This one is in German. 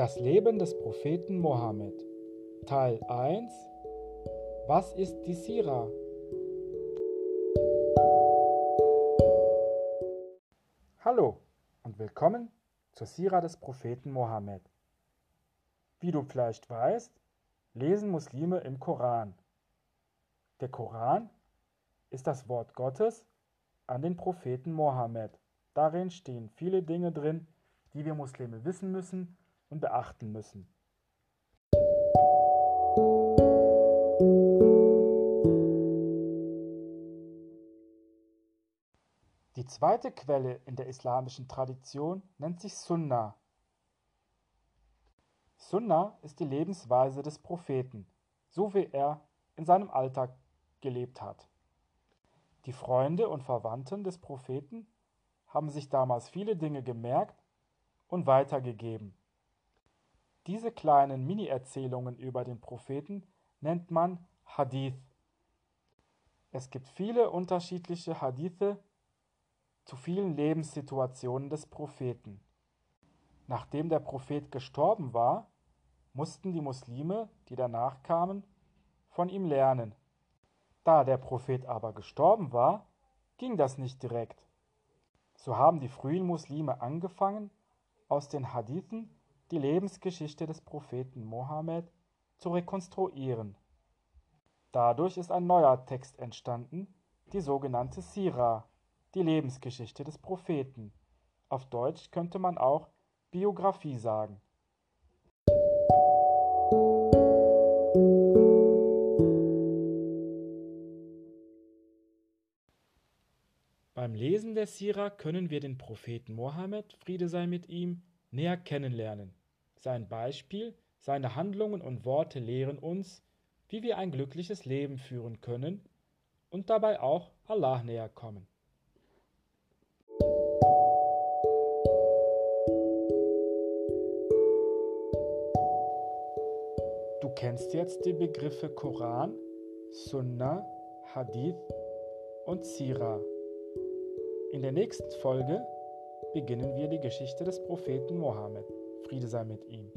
Das Leben des Propheten Mohammed Teil 1 Was ist die Sira? Hallo und willkommen zur Sira des Propheten Mohammed. Wie du vielleicht weißt, lesen Muslime im Koran. Der Koran ist das Wort Gottes an den Propheten Mohammed. Darin stehen viele Dinge drin, die wir Muslime wissen müssen und beachten müssen. Die zweite Quelle in der islamischen Tradition nennt sich Sunna. Sunna ist die Lebensweise des Propheten, so wie er in seinem Alltag gelebt hat. Die Freunde und Verwandten des Propheten haben sich damals viele Dinge gemerkt und weitergegeben. Diese kleinen Mini-Erzählungen über den Propheten nennt man Hadith. Es gibt viele unterschiedliche Hadithe zu vielen Lebenssituationen des Propheten. Nachdem der Prophet gestorben war, mussten die Muslime, die danach kamen, von ihm lernen. Da der Prophet aber gestorben war, ging das nicht direkt. So haben die frühen Muslime angefangen, aus den Hadithen die Lebensgeschichte des Propheten Mohammed zu rekonstruieren. Dadurch ist ein neuer Text entstanden, die sogenannte Sira, die Lebensgeschichte des Propheten. Auf Deutsch könnte man auch Biografie sagen. Beim Lesen der Sira können wir den Propheten Mohammed, Friede sei mit ihm, näher kennenlernen. Sein Beispiel, seine Handlungen und Worte lehren uns, wie wir ein glückliches Leben führen können und dabei auch Allah näher kommen. Du kennst jetzt die Begriffe Koran, Sunnah, Hadith und Sira. In der nächsten Folge beginnen wir die Geschichte des Propheten Mohammed. Friede sei mit ihm.